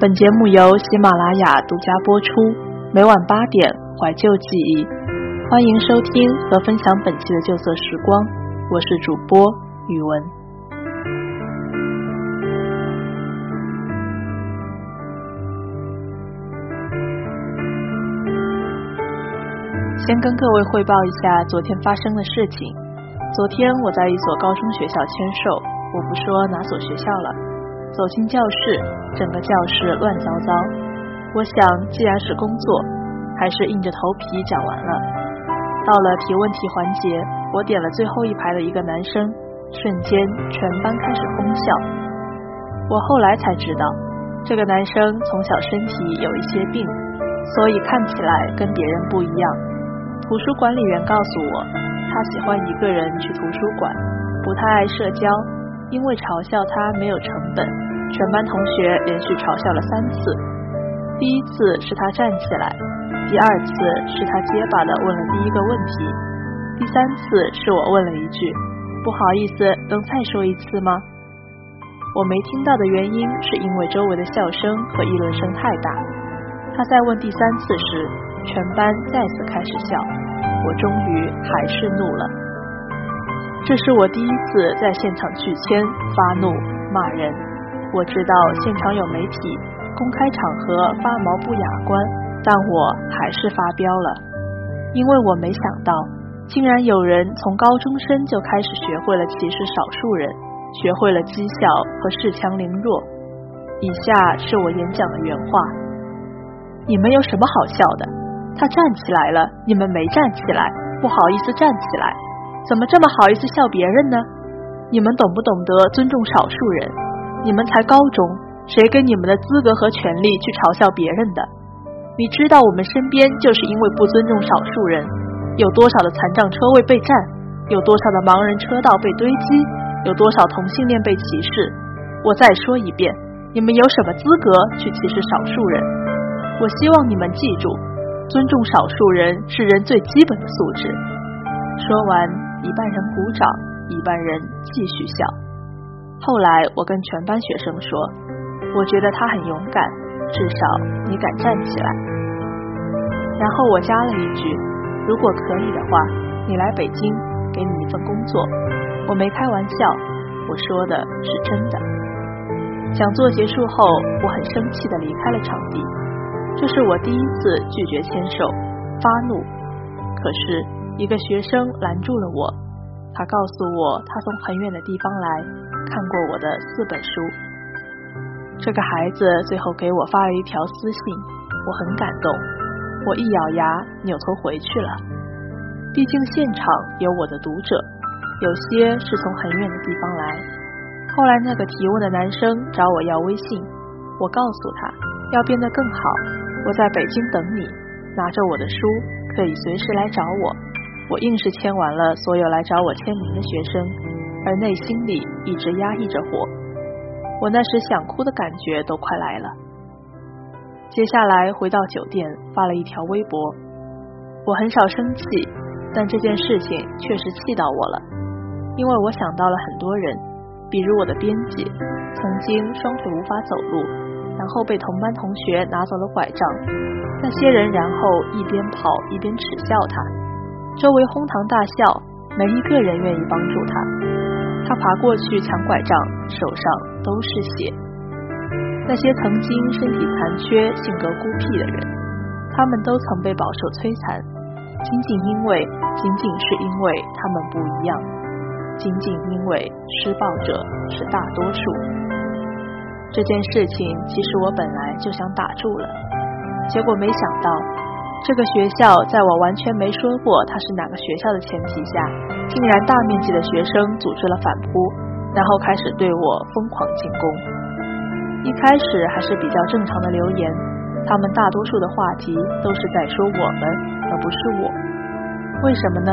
本节目由喜马拉雅独家播出，每晚八点怀旧记忆，欢迎收听和分享本期的旧色时光，我是主播宇文。先跟各位汇报一下昨天发生的事情。昨天我在一所高中学校签售，我不说哪所学校了。走进教室，整个教室乱糟糟。我想，既然是工作，还是硬着头皮讲完了。到了提问题环节，我点了最后一排的一个男生，瞬间全班开始哄笑。我后来才知道，这个男生从小身体有一些病，所以看起来跟别人不一样。图书管理员告诉我，他喜欢一个人去图书馆，不太爱社交。因为嘲笑他没有成本，全班同学连续嘲笑了三次。第一次是他站起来，第二次是他结巴的问了第一个问题，第三次是我问了一句：“不好意思，能再说一次吗？”我没听到的原因是因为周围的笑声和议论声太大。他在问第三次时，全班再次开始笑，我终于还是怒了。这是我第一次在现场拒签、发怒、骂人。我知道现场有媒体，公开场合发毛不雅观，但我还是发飙了，因为我没想到，竟然有人从高中生就开始学会了歧视少数人，学会了讥笑和恃强凌弱。以下是我演讲的原话：你们有什么好笑的？他站起来了，你们没站起来，不好意思站起来。怎么这么好意思笑别人呢？你们懂不懂得尊重少数人？你们才高中，谁给你们的资格和权利去嘲笑别人的？你知道我们身边就是因为不尊重少数人，有多少的残障车位被占，有多少的盲人车道被堆积，有多少同性恋被歧视？我再说一遍，你们有什么资格去歧视少数人？我希望你们记住，尊重少数人是人最基本的素质。说完。一半人鼓掌，一半人继续笑。后来我跟全班学生说，我觉得他很勇敢，至少你敢站起来。然后我加了一句，如果可以的话，你来北京，给你一份工作。我没开玩笑，我说的是真的。讲座结束后，我很生气的离开了场地。这是我第一次拒绝签售，发怒。可是。一个学生拦住了我，他告诉我他从很远的地方来看过我的四本书。这个孩子最后给我发了一条私信，我很感动。我一咬牙，扭头回去了。毕竟现场有我的读者，有些是从很远的地方来。后来那个提问的男生找我要微信，我告诉他要变得更好，我在北京等你，拿着我的书可以随时来找我。我硬是签完了所有来找我签名的学生，而内心里一直压抑着火。我那时想哭的感觉都快来了。接下来回到酒店，发了一条微博。我很少生气，但这件事情确实气到我了，因为我想到了很多人，比如我的编辑，曾经双腿无法走路，然后被同班同学拿走了拐杖，那些人然后一边跑一边耻笑他。周围哄堂大笑，没一个人愿意帮助他。他爬过去抢拐杖，手上都是血。那些曾经身体残缺、性格孤僻的人，他们都曾被饱受摧残，仅仅因为，仅仅是因为他们不一样，仅仅因为施暴者是大多数。这件事情其实我本来就想打住了，结果没想到。这个学校在我完全没说过他是哪个学校的前提下，竟然大面积的学生组织了反扑，然后开始对我疯狂进攻。一开始还是比较正常的留言，他们大多数的话题都是在说我们，而不是我。为什么呢？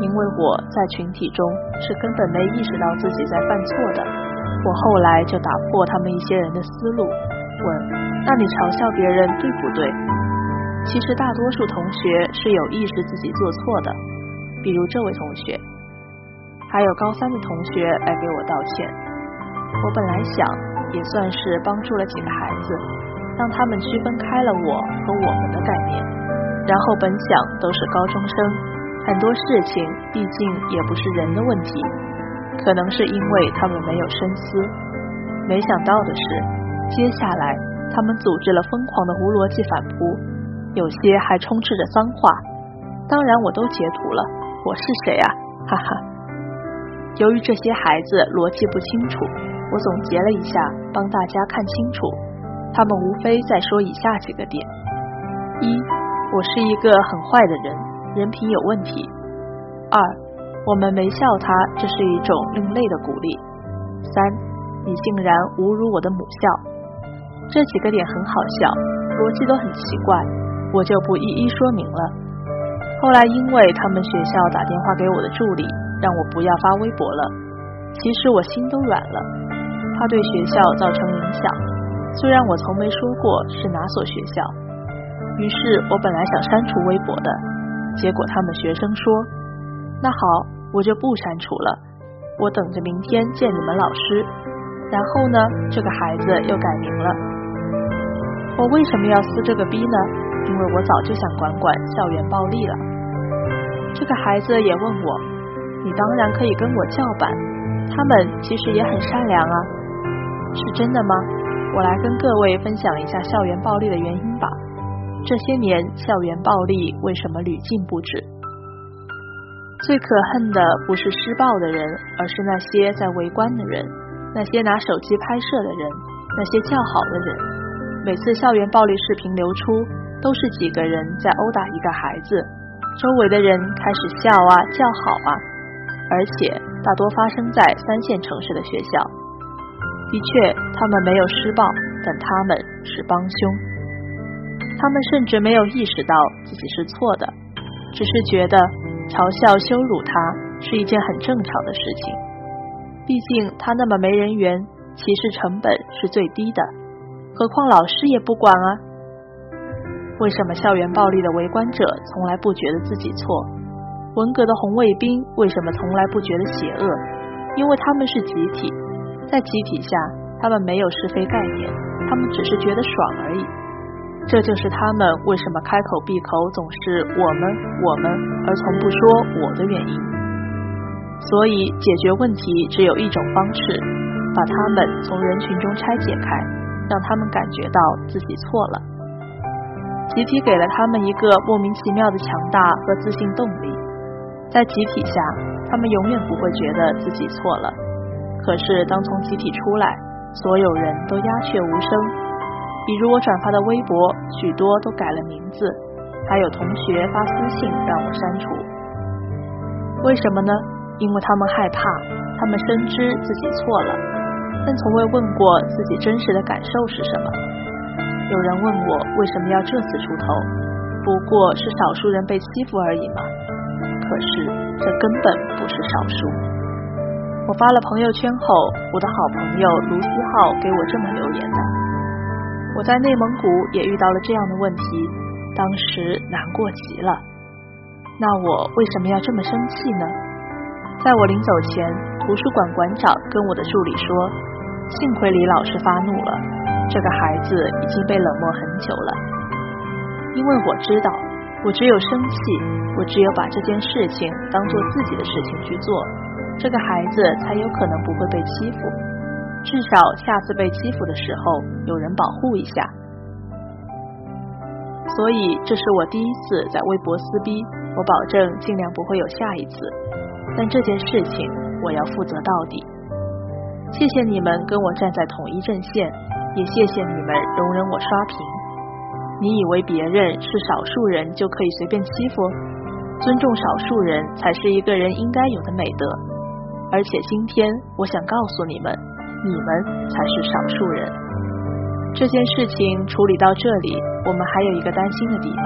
因为我在群体中是根本没意识到自己在犯错的。我后来就打破他们一些人的思路，问：那你嘲笑别人对不对？其实大多数同学是有意识自己做错的，比如这位同学，还有高三的同学来给我道歉。我本来想也算是帮助了几个孩子，让他们区分开了我和我们的概念。然后本想都是高中生，很多事情毕竟也不是人的问题，可能是因为他们没有深思。没想到的是，接下来他们组织了疯狂的无逻辑反扑，有些还充斥着脏话。当然我都截图了，我是谁啊？哈哈。由于这些孩子逻辑不清楚，我总结了一下，帮大家看清楚。他们无非在说以下几个点：一，我是一个很坏的人，人品有问题；二，我们没笑他，这是一种另类的鼓励；三。你竟然侮辱我的母校，这几个点很好笑，逻辑都很奇怪，我就不一一说明了。后来因为他们学校打电话给我的助理，让我不要发微博了。其实我心都软了，怕对学校造成影响。虽然我从没说过是哪所学校，于是我本来想删除微博的，结果他们学生说：“那好，我就不删除了，我等着明天见你们老师。”然后呢，这个孩子又改名了。我为什么要撕这个逼呢？因为我早就想管管校园暴力了。这个孩子也问我，你当然可以跟我叫板，他们其实也很善良啊，是真的吗？我来跟各位分享一下校园暴力的原因吧。这些年校园暴力为什么屡禁不止？最可恨的不是施暴的人，而是那些在围观的人。那些拿手机拍摄的人，那些叫好的人，每次校园暴力视频流出，都是几个人在殴打一个孩子，周围的人开始笑啊叫好啊，而且大多发生在三线城市的学校。的确，他们没有施暴，但他们是帮凶。他们甚至没有意识到自己是错的，只是觉得嘲笑羞辱他是一件很正常的事情。毕竟他那么没人缘，歧视成本是最低的。何况老师也不管啊。为什么校园暴力的围观者从来不觉得自己错？文革的红卫兵为什么从来不觉得邪恶？因为他们是集体，在集体下，他们没有是非概念，他们只是觉得爽而已。这就是他们为什么开口闭口总是我们我们，而从不说我的原因。所以，解决问题只有一种方式：把他们从人群中拆解开，让他们感觉到自己错了。集体给了他们一个莫名其妙的强大和自信动力，在集体下，他们永远不会觉得自己错了。可是，当从集体出来，所有人都鸦雀无声。比如我转发的微博，许多都改了名字，还有同学发私信让我删除。为什么呢？因为他们害怕，他们深知自己错了，但从未问过自己真实的感受是什么。有人问我为什么要这次出头，不过是少数人被欺负而已嘛。可是这根本不是少数。我发了朋友圈后，我的好朋友卢思浩给我这么留言的：我在内蒙古也遇到了这样的问题，当时难过极了。那我为什么要这么生气呢？在我临走前，图书馆馆长跟我的助理说：“幸亏李老师发怒了，这个孩子已经被冷漠很久了。因为我知道，我只有生气，我只有把这件事情当做自己的事情去做，这个孩子才有可能不会被欺负。至少下次被欺负的时候，有人保护一下。所以这是我第一次在微博撕逼，我保证尽量不会有下一次。”但这件事情我要负责到底。谢谢你们跟我站在统一阵线，也谢谢你们容忍我刷屏。你以为别人是少数人就可以随便欺负？尊重少数人才是一个人应该有的美德。而且今天我想告诉你们，你们才是少数人。这件事情处理到这里，我们还有一个担心的地方，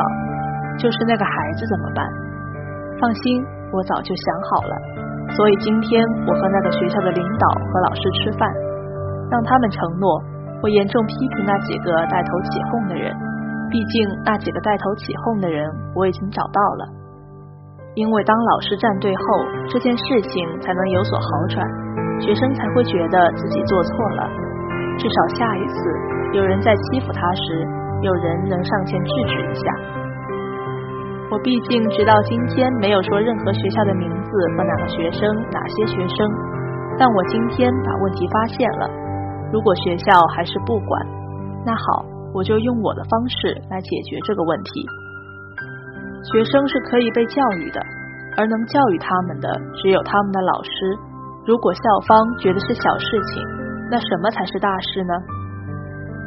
就是那个孩子怎么办？放心。我早就想好了，所以今天我和那个学校的领导和老师吃饭，让他们承诺我严重批评那几个带头起哄的人。毕竟那几个带头起哄的人我已经找到了，因为当老师站队后，这件事情才能有所好转，学生才会觉得自己做错了。至少下一次有人在欺负他时，有人能上前制止一下。我毕竟直到今天没有说任何学校的名字和哪个学生、哪些学生，但我今天把问题发现了。如果学校还是不管，那好，我就用我的方式来解决这个问题。学生是可以被教育的，而能教育他们的只有他们的老师。如果校方觉得是小事情，那什么才是大事呢？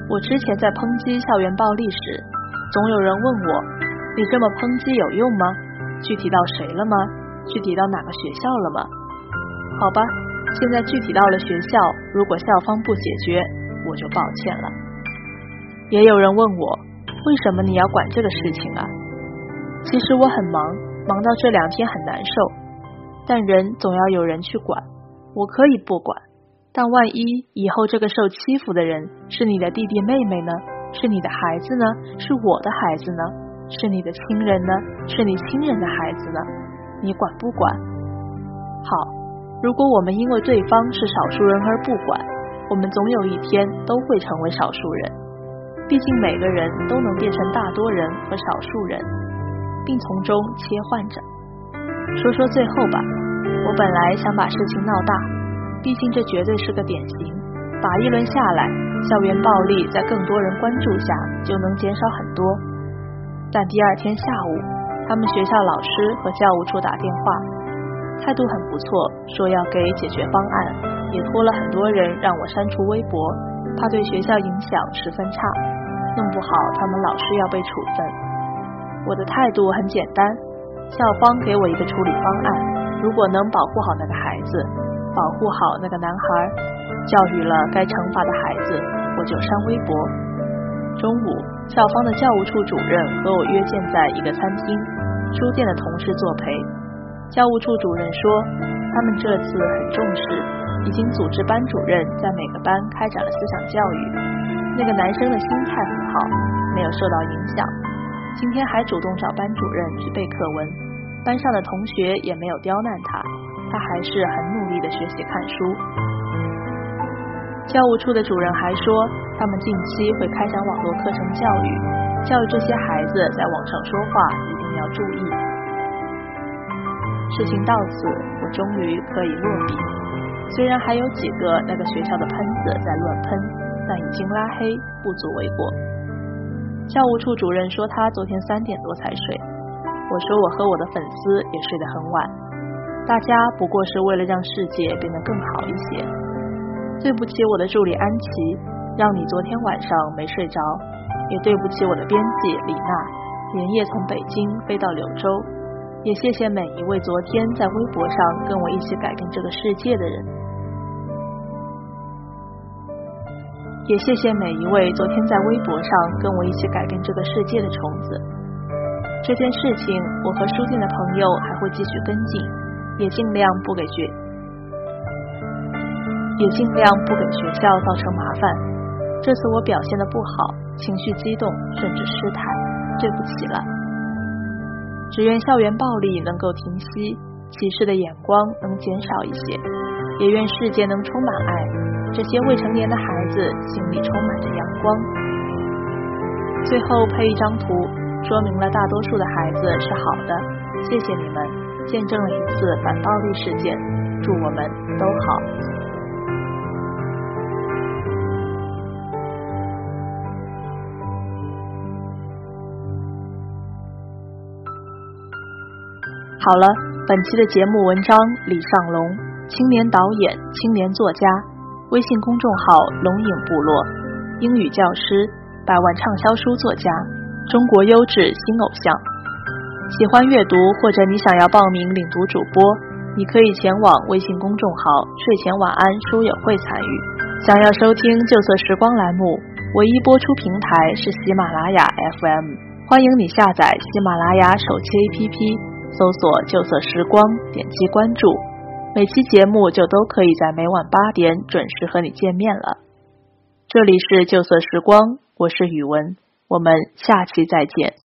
我之前在抨击校园暴力时，总有人问我：“你这么抨击有用吗？具体到谁了吗？具体到哪个学校了吗？”好吧，现在具体到了学校，如果校方不解决，我就抱歉了。也有人问我：“为什么你要管这个事情啊？”其实我很忙，忙到这两天很难受，但人总要有人去管，我可以不管。但万一以后这个受欺负的人是你的弟弟妹妹呢？是你的孩子呢？是我的孩子呢？是你的亲人呢？是你亲人的孩子呢？你管不管？好，如果我们因为对方是少数人而不管，我们总有一天都会成为少数人。毕竟每个人都能变成大多人和少数人，并从中切换着。说说最后吧，我本来想把事情闹大。毕竟这绝对是个典型，打一轮下来，校园暴力在更多人关注下就能减少很多。但第二天下午，他们学校老师和教务处打电话，态度很不错，说要给解决方案，也托了很多人让我删除微博，怕对学校影响十分差，弄不好他们老师要被处分。我的态度很简单，校方给我一个处理方案，如果能保护好那个孩子。保护好那个男孩，教育了该惩罚的孩子，我就删微博。中午，校方的教务处主任和我约见在一个餐厅，书店的同事作陪。教务处主任说，他们这次很重视，已经组织班主任在每个班开展了思想教育。那个男生的心态很好，没有受到影响。今天还主动找班主任去背课文，班上的同学也没有刁难他。他还是很努力的学习看书。教务处的主任还说，他们近期会开展网络课程教育，教育这些孩子在网上说话一定要注意。事情到此，我终于可以落笔。虽然还有几个那个学校的喷子在乱喷，但已经拉黑，不足为过。教务处主任说他昨天三点多才睡，我说我和我的粉丝也睡得很晚。大家不过是为了让世界变得更好一些。对不起，我的助理安琪，让你昨天晚上没睡着。也对不起我的编辑李娜，连夜从北京飞到柳州。也谢谢每一位昨天在微博上跟我一起改变这个世界的人。也谢谢每一位昨天在微博上跟我一起改变这个世界的虫子。这件事情，我和书店的朋友还会继续跟进。也尽量不给学，也尽量不给学校造成麻烦。这次我表现的不好，情绪激动，甚至失态，对不起了。只愿校园暴力能够停息，歧视的眼光能减少一些，也愿世界能充满爱，这些未成年的孩子心里充满着阳光。最后配一张图，说明了大多数的孩子是好的，谢谢你们。见证了一次反暴力事件，祝我们都好。好了，本期的节目文章李尚龙，青年导演、青年作家，微信公众号龙影部落，英语教师，百万畅销书作家，中国优质新偶像。喜欢阅读，或者你想要报名领读主播，你可以前往微信公众号“睡前晚安书友会”参与。想要收听《旧色时光》栏目，唯一播出平台是喜马拉雅 FM，欢迎你下载喜马拉雅手机 APP，搜索“旧色时光”，点击关注，每期节目就都可以在每晚八点准时和你见面了。这里是旧色时光，我是宇文，我们下期再见。